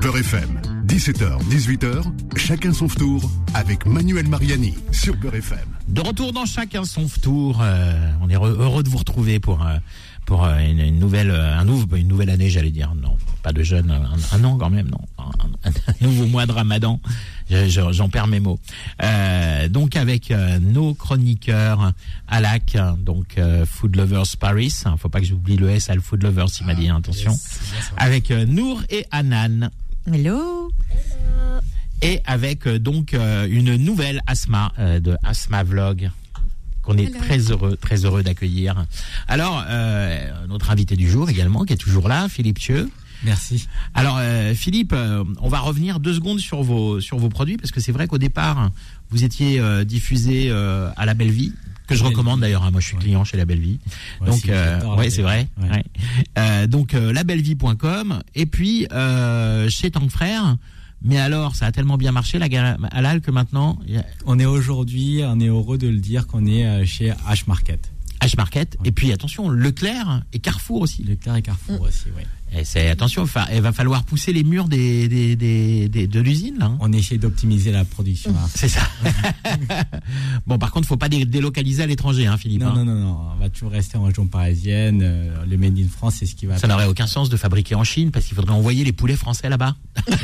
Speaker 2: Beurre FM, 17h, 18h, chacun son tour avec Manuel Mariani sur Beurre FM.
Speaker 3: De retour dans chacun son tour. euh, on est heureux, heureux de vous retrouver pour euh, pour euh, une, une nouvelle euh, un nouveau une nouvelle année, j'allais dire. Non, pas de jeune, un, un an quand même, non. Un, un- un nouveau mois de Ramadan. Je- je- J'en perds mes mots. Euh, donc avec euh, nos chroniqueurs Alak, donc euh, Food Lovers Paris. Hein, faut pas que j'oublie le S à le Food Lovers, il m'a dit. hein, attention.
Speaker 5: Yes.
Speaker 3: Avec euh, Nour et Anan.
Speaker 7: Hello.
Speaker 3: et avec donc une nouvelle Asma de Asma Vlog qu'on est très heureux très heureux d'accueillir. Alors euh, notre invité du jour également qui est toujours là, Philippe Thieu.
Speaker 4: Merci.
Speaker 3: Alors euh, Philippe, euh, on va revenir deux secondes sur vos sur vos produits parce que c'est vrai qu'au départ vous étiez euh, diffusé euh, à la Belle Vie que je
Speaker 9: Belle
Speaker 3: recommande d'ailleurs. hein, moi je suis
Speaker 9: Ouais.
Speaker 3: client chez la Belle Vie.
Speaker 9: Ouais,
Speaker 3: donc euh, ouais c'est vrai.
Speaker 9: Belle Vie. Ouais.
Speaker 3: ouais. Euh, donc euh, labellevie.com et puis euh, chez Tank Frère. Mais alors ça a tellement bien marché la gamme halal que maintenant a
Speaker 9: On est aujourd'hui, on est heureux de le dire qu'on est euh, chez H Market.
Speaker 3: H Market et puis attention Leclerc et Carrefour aussi.
Speaker 9: Leclerc et Carrefour aussi, oui.
Speaker 3: Et c'est attention, il va falloir pousser les murs des, des, des, des- de l'usine hein.
Speaker 9: On essaie d'optimiser la production. hein.
Speaker 3: C'est ça. bon, par contre, faut pas dé- délocaliser à l'étranger, hein, Philippe.
Speaker 9: Non,
Speaker 3: hein.
Speaker 9: non, non, non, on va toujours rester en région parisienne. euh, le Made in France, c'est ce qui va.
Speaker 3: Ça n'aurait aucun sens de fabriquer en Chine parce qu'il faudrait envoyer les poulets français là-bas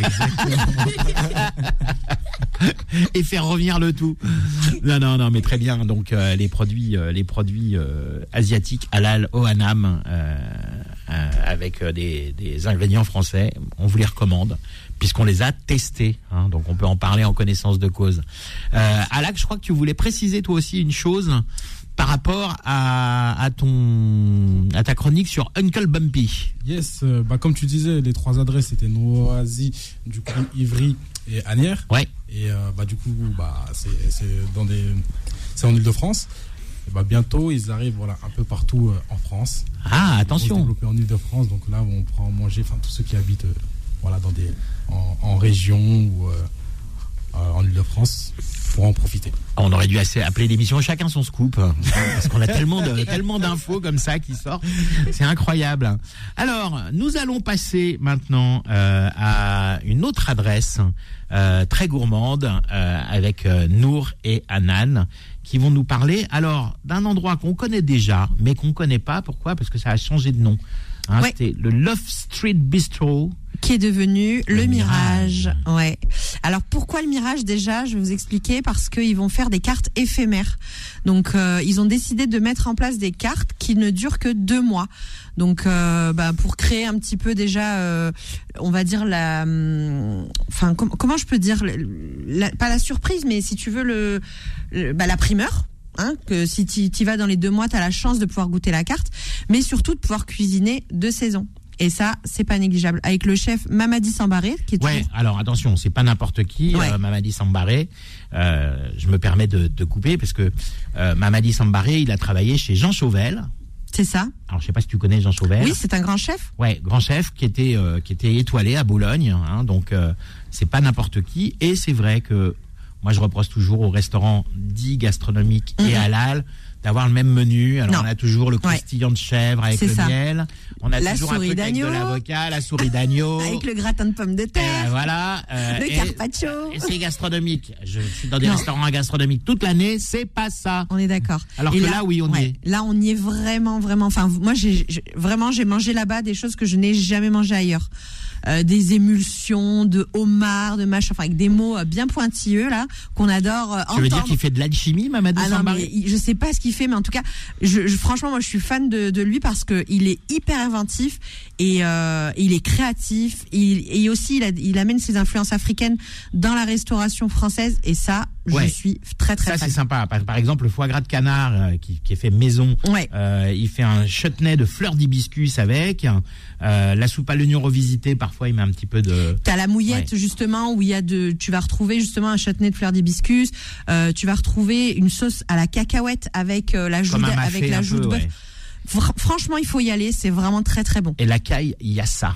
Speaker 3: et faire revenir le tout. Non, non, non, mais très bien. Donc euh, les produits, euh, les produits euh, asiatiques halal au Hanam euh, euh, avec euh, des, des ingrédients français, on vous les recommande puisqu'on les a testés. hein. donc on peut en parler en connaissance de cause. Euh, Alak, je crois que tu voulais préciser toi aussi une chose par rapport à, à ton à ta chronique sur Uncle Bumpy.
Speaker 5: Yes, euh, bah, comme tu disais, les trois adresses c'était Noisy, du coup Ivry et Agnières.
Speaker 3: Ouais.
Speaker 5: Et euh, bah, du coup, bah, c'est c'est dans des, c'est en Ile-de-France. Et bah, bientôt, ils arrivent voilà, un peu partout euh, en France.
Speaker 3: Ah,
Speaker 5: Ils vont se
Speaker 3: attention.
Speaker 5: développer en Ile-de-France. Donc là, on pourra en manger, enfin, tous ceux qui habitent euh, voilà, dans des, en, en région ou euh, en Ile-de-France pourront en profiter.
Speaker 3: On aurait dû assez appeler l'émission Chacun son scoop hein, parce qu'on a tellement de tellement d'infos comme ça qui sortent, c'est incroyable. Alors, nous allons passer maintenant euh, à une autre adresse euh, très gourmande euh, avec euh, Nour et Anan qui vont nous parler alors d'un endroit qu'on connaît déjà mais qu'on connaît pas. Pourquoi? Parce que ça a changé de nom. Hein,
Speaker 7: Ouais.
Speaker 3: C'était le Love Street Bistro
Speaker 7: qui est devenu le,
Speaker 3: Le
Speaker 7: Mirage.
Speaker 3: Mirage.
Speaker 7: Ouais. Alors pourquoi le Mirage déjà? Je vais vous expliquer parce qu'ils vont faire des cartes éphémères. Donc euh, ils ont décidé de mettre en place des cartes qui ne durent que deux mois. Donc euh, bah, pour créer un petit peu déjà, euh, on va dire la, hum, enfin com- comment je peux dire, la- pas la surprise, mais si tu veux le, le- bah, la primeur. Hein, que si tu y vas dans les deux mois, tu as la chance de pouvoir goûter la carte, mais surtout de pouvoir cuisiner de saison. Et ça, c'est pas négligeable. Avec le chef Mamadi Sambaré, qui est
Speaker 3: Ouais,
Speaker 7: toujours-
Speaker 3: alors attention, c'est pas n'importe qui.
Speaker 7: Ouais.
Speaker 3: Euh, Mamadi Sambaré, euh, je me permets de, de couper parce que euh, Mamadi Sambaré, il a travaillé chez Jean Chauvel.
Speaker 7: c'est ça.
Speaker 3: Alors je sais pas si tu connais Jean Chauvel.
Speaker 7: Oui, c'est un grand chef.
Speaker 3: Ouais, grand chef qui était euh, qui était étoilé à Boulogne, hein, donc euh, c'est pas n'importe qui. Et c'est vrai que moi je reproche toujours aux restaurants dits gastronomiques et
Speaker 7: Mhm.
Speaker 3: halal d'avoir le même menu. Alors
Speaker 7: Non.
Speaker 3: on a toujours le
Speaker 7: Ouais.
Speaker 3: croustillant de chèvre avec le
Speaker 7: ça.
Speaker 3: miel. On a
Speaker 7: La
Speaker 3: toujours un
Speaker 7: souris
Speaker 3: truc avec de
Speaker 7: d'agneau.
Speaker 3: l'avocat, la souris d'agneau.
Speaker 7: Avec le gratin de pommes de
Speaker 3: ben
Speaker 7: terre,
Speaker 3: voilà. euh,
Speaker 7: le
Speaker 3: et-
Speaker 7: carpaccio.
Speaker 3: c'est gastronomique. Je suis dans des
Speaker 7: Non.
Speaker 3: restaurants gastronomiques toute l'année, c'est pas ça.
Speaker 7: On est d'accord.
Speaker 3: Alors
Speaker 7: Et
Speaker 3: que là, oui, on y est.
Speaker 7: Là, on y est vraiment, vraiment. Enfin, moi, j'ai vraiment, j'ai mangé là-bas des choses que je n'ai jamais mangé ailleurs. Euh, des émulsions, de homard, de machin, enfin avec des mots euh, bien pointilleux là qu'on adore euh,
Speaker 3: Tu veux dire
Speaker 7: entendre.
Speaker 3: qu'il fait de l'alchimie, Mamadou
Speaker 7: Ah non, mais je sais pas ce qu'il fait, mais en tout cas, je, je- franchement, moi, je suis fan de, de lui parce que il est hyper inventif et euh, il est créatif. Il, et aussi, il, a- il amène ses influences africaines dans la restauration française et ça,
Speaker 3: Ouais.
Speaker 7: je suis très très
Speaker 3: Ça, c'est sympa. Par, par exemple, le foie gras de canard euh, qui, qui est fait maison.
Speaker 7: Ouais.
Speaker 3: Euh, il fait un chutney de fleurs d'hibiscus avec. Euh, la soupe à l'oignon revisitée, parfois, il met un petit peu de.
Speaker 7: T'as la mouillette justement où il y a de, tu vas retrouver justement un chutney de fleurs d'hibiscus. Tu vas retrouver une sauce à la cacahuète avec la joue de-
Speaker 3: mafé
Speaker 7: avec la
Speaker 3: un
Speaker 7: joue
Speaker 3: peu,
Speaker 7: de bœuf. franchement, il faut y aller. C'est vraiment très très bon.
Speaker 3: Et la caille, il y a ça.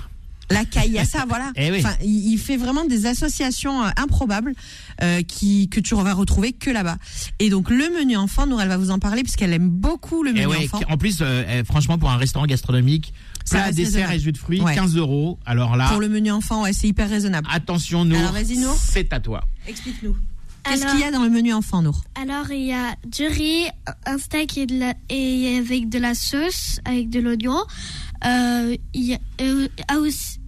Speaker 7: La caillassa, voilà.
Speaker 3: Eh oui.
Speaker 7: Enfin, il, il fait vraiment des associations euh, improbables euh, qui que tu vas retrouver que là-bas. Et donc le menu enfant, Nour, elle va vous en parler puisqu'elle aime beaucoup le
Speaker 3: Et
Speaker 7: menu
Speaker 3: ouais,
Speaker 7: enfant.
Speaker 3: en plus, euh, eh, franchement, pour un restaurant gastronomique,
Speaker 7: Ça
Speaker 3: plat, dessert et jus de fruits,
Speaker 7: Ouais.
Speaker 3: 15 euros. Alors là,
Speaker 7: Pour le menu enfant, ouais, c'est hyper raisonnable.
Speaker 3: attention, nous, c'est à toi.
Speaker 7: Explique-nous. Qu'est-ce
Speaker 6: Alors-
Speaker 7: qu'il y a dans le menu enfant, Nour?
Speaker 6: Alors, il y a du riz, un steak et, de la- et avec de la sauce, avec de l'oignon. Euh, il y a euh, ah,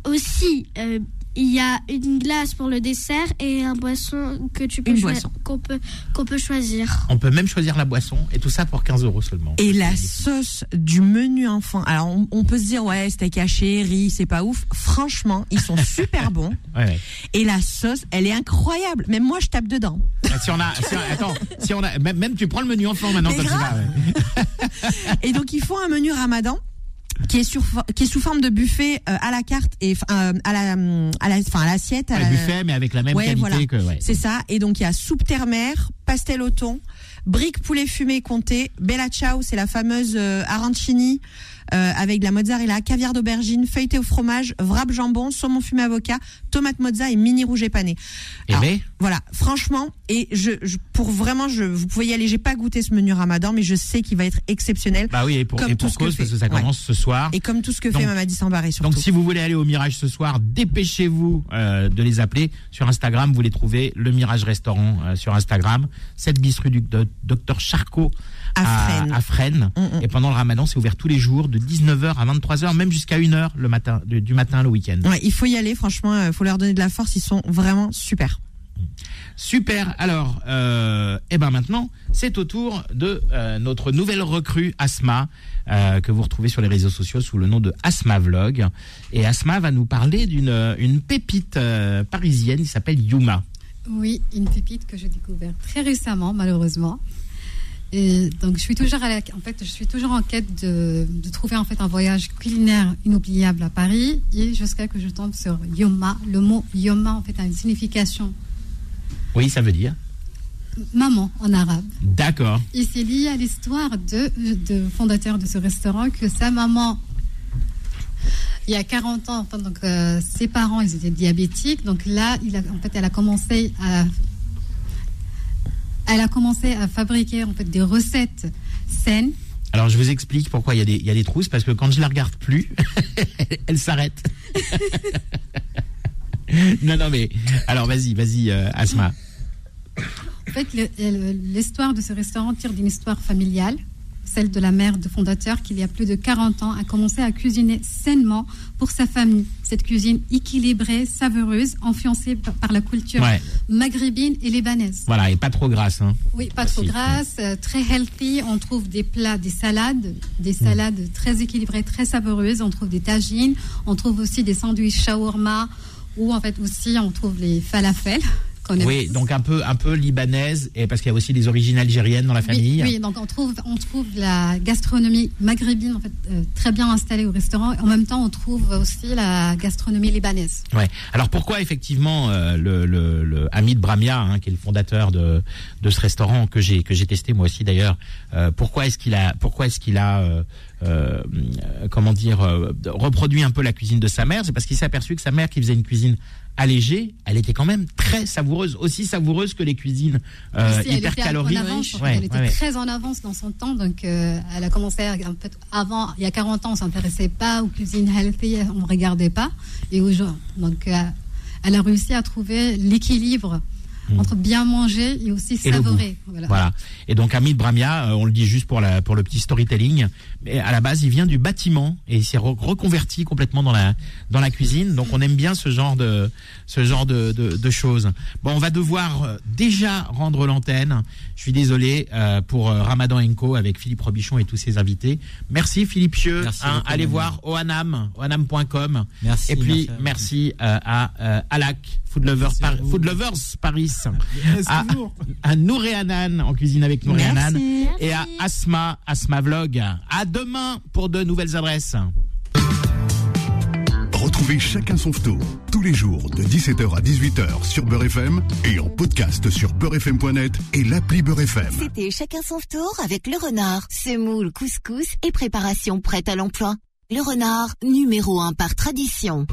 Speaker 6: aussi, euh, il y a une glace pour le dessert et un boisson que tu peux
Speaker 7: Une
Speaker 6: choi-
Speaker 7: boisson.
Speaker 6: qu'on peut qu'on peut choisir.
Speaker 3: On peut même choisir la boisson et tout ça pour 15 euros seulement.
Speaker 7: Et la sauce du menu enfant. Alors, on, on peut se dire, ouais, steak haché, riz, c'est pas ouf. Franchement, ils sont super bons.
Speaker 3: Ouais, ouais.
Speaker 7: Et la sauce, elle est incroyable. Même moi, je tape dedans.
Speaker 3: Ah, Si on a, si on- attends, si on a, même, même tu prends le menu enfant maintenant comme ça. ouais.
Speaker 7: Et donc, ils font un menu ramadan qui est, sur, qui est sous forme de buffet euh, à la carte et euh, à la, à la, enfin, à l'assiette. à la-
Speaker 3: buffet, mais avec la même
Speaker 7: Ouais,
Speaker 3: qualité
Speaker 7: voilà.
Speaker 3: que. Ouais.
Speaker 7: C'est ça. Et donc, il y a soupe terre-mer, pastel au thon, brique poulet fumé comté, bella ciao, c'est la fameuse euh, arancini, euh, avec de la mozzarella, caviar d'aubergine, feuilleté au fromage, wrap jambon, saumon fumé avocat, tomate mozza et mini rouge épané.
Speaker 3: Et
Speaker 7: Alors,
Speaker 3: ben,
Speaker 7: Voilà, franchement, et je, je- pour vraiment, je, vous pouvez y aller. J'ai pas goûté ce menu Ramadan, mais je sais qu'il va être exceptionnel.
Speaker 3: bah oui, et pour,
Speaker 7: Comme
Speaker 3: et
Speaker 7: tout
Speaker 3: pour
Speaker 7: ce que
Speaker 3: cause,
Speaker 7: fait.
Speaker 3: parce que ça
Speaker 7: Ouais.
Speaker 3: commence ce soir.
Speaker 7: Et comme tout ce que
Speaker 3: Donc-
Speaker 7: fait Mamadi Sambaré surtout.
Speaker 3: Donc si vous voulez aller au Mirage ce soir, dépêchez-vous euh, de les appeler sur Instagram. Vous les trouvez le Mirage Restaurant euh, sur Instagram, 7 bis rue du do- Docteur Charcot
Speaker 7: À Fresnes.
Speaker 3: à Fresnes.
Speaker 7: Mm, mm.
Speaker 3: Et pendant le Ramadan, c'est ouvert tous les jours de 19h à 23h, même jusqu'à 1h le matin, du, du matin le week-end.
Speaker 7: Ouais, il faut y aller, franchement, il faut leur donner de la force, ils sont vraiment super.
Speaker 3: Super. Alors, euh, eh ben maintenant, c'est au tour de euh, notre nouvelle recrue Asma, euh, que vous retrouvez sur les réseaux sociaux sous le nom de Asma Vlog. Et Asma va nous parler d'une euh, une pépite euh, parisienne qui s'appelle Yuma.
Speaker 8: Oui, une pépite que j'ai découverte très récemment, malheureusement. Et donc, je suis toujours, à la- en fait, je suis toujours en quête de, de trouver en fait un voyage culinaire inoubliable à Paris, et jusqu'à que je tombe sur Yoma. Le mot Yoma en fait a une signification
Speaker 3: Oui, ça veut dire.
Speaker 8: maman en arabe.
Speaker 3: D'accord.
Speaker 8: Et c'est lié à l'histoire de, de fondateur de ce restaurant que sa maman, il y a 40 ans, enfin, donc, euh, ses parents, ils étaient diabétiques. Donc là, il a, en fait, elle a commencé à, elle a commencé à fabriquer en fait des recettes saines.
Speaker 3: Alors, je vous explique pourquoi il y, a des- il y a des trousses, parce que quand je la regarde plus, elle s'arrête. non, non, mais. Alors, vas-y, vas-y, euh, Asma.
Speaker 8: En fait, l'histoire de ce restaurant tire d'une histoire familiale. Celle de la mère de fondateur qui, il y a plus de 40 ans, a commencé à cuisiner sainement pour sa famille. Cette cuisine équilibrée, savoureuse, influencée par, la culture
Speaker 3: Ouais.
Speaker 8: maghrébine et libanaise.
Speaker 3: Voilà, et pas trop grasse. Hein.
Speaker 8: Oui, pas trop grasse, euh, très healthy. On trouve des plats, des salades, des salades très équilibrées, très savoureuses. On trouve des tagines. On trouve aussi des sandwichs shawarma. Ou en fait aussi, on trouve les falafels. Qu'on aime
Speaker 3: Oui, donc un peu, un peu libanaise, et parce qu'il y a aussi des origines algériennes dans la famille.
Speaker 8: Oui, oui, donc on trouve, on trouve la gastronomie maghrébine en fait, euh, très bien installée au restaurant. En même temps, on trouve aussi la gastronomie libanaise.
Speaker 3: Ouais. Alors pourquoi effectivement euh, le, le, le Hamid Bramia, hein, qui est le fondateur de, de ce restaurant que j'ai que j'ai testé moi aussi d'ailleurs, euh, pourquoi est-ce qu'il a pourquoi est-ce qu'il a euh, euh, comment dire euh, reproduit un peu la cuisine de sa mère? C'est parce qu'il s'est aperçu que sa mère qui faisait une cuisine allégée, elle était quand même très savoureuse, aussi savoureuse que les cuisines euh, hyper
Speaker 8: était
Speaker 3: caloriques. Ouais,
Speaker 8: elle était
Speaker 3: ouais, ouais.
Speaker 8: très en avance dans son temps. Donc, euh, elle a commencé à, en fait, avant, il y a 40 ans, on s'intéressait pas aux cuisines healthy, on ne regardait pas. Et aujourd'hui, donc, euh, elle a réussi à trouver l'équilibre entre bien manger et aussi.
Speaker 3: Et
Speaker 8: savourer. Voilà.
Speaker 3: Voilà. Et donc Hamid Bramia, euh, on le dit juste pour la pour le petit storytelling, mais à la base il vient du bâtiment et il s'est re- reconverti complètement dans la dans la cuisine. Donc on aime bien ce genre de ce genre de de, de choses. Bon, on va devoir euh, déjà rendre l'antenne. Je suis désolé euh, pour Ramadan Enco avec Philippe Robichon et tous ses invités. Merci Philippe Pieux.
Speaker 9: Merci
Speaker 3: Hein, allez voir oanam oanam.com.
Speaker 9: Merci.
Speaker 3: Et puis
Speaker 9: merci à vous.
Speaker 3: merci euh, à euh, Alak Food Lovers,
Speaker 5: Merci à
Speaker 3: Par-
Speaker 5: vous.
Speaker 3: Food Lovers Paris à Hanan en cuisine avec Nouré Hanan
Speaker 7: Merci.
Speaker 3: et à Asma Asma Vlog. À demain pour de nouvelles adresses.
Speaker 2: Retrouvez chacun son tour tous les jours de 17h à 18h sur Beurre FM et en podcast sur beurrefm.net et l'appli Beurre FM.
Speaker 1: C'était chacun son tour avec le renard, semoule, couscous et préparation prête à l'emploi. Le renard, numéro un par tradition.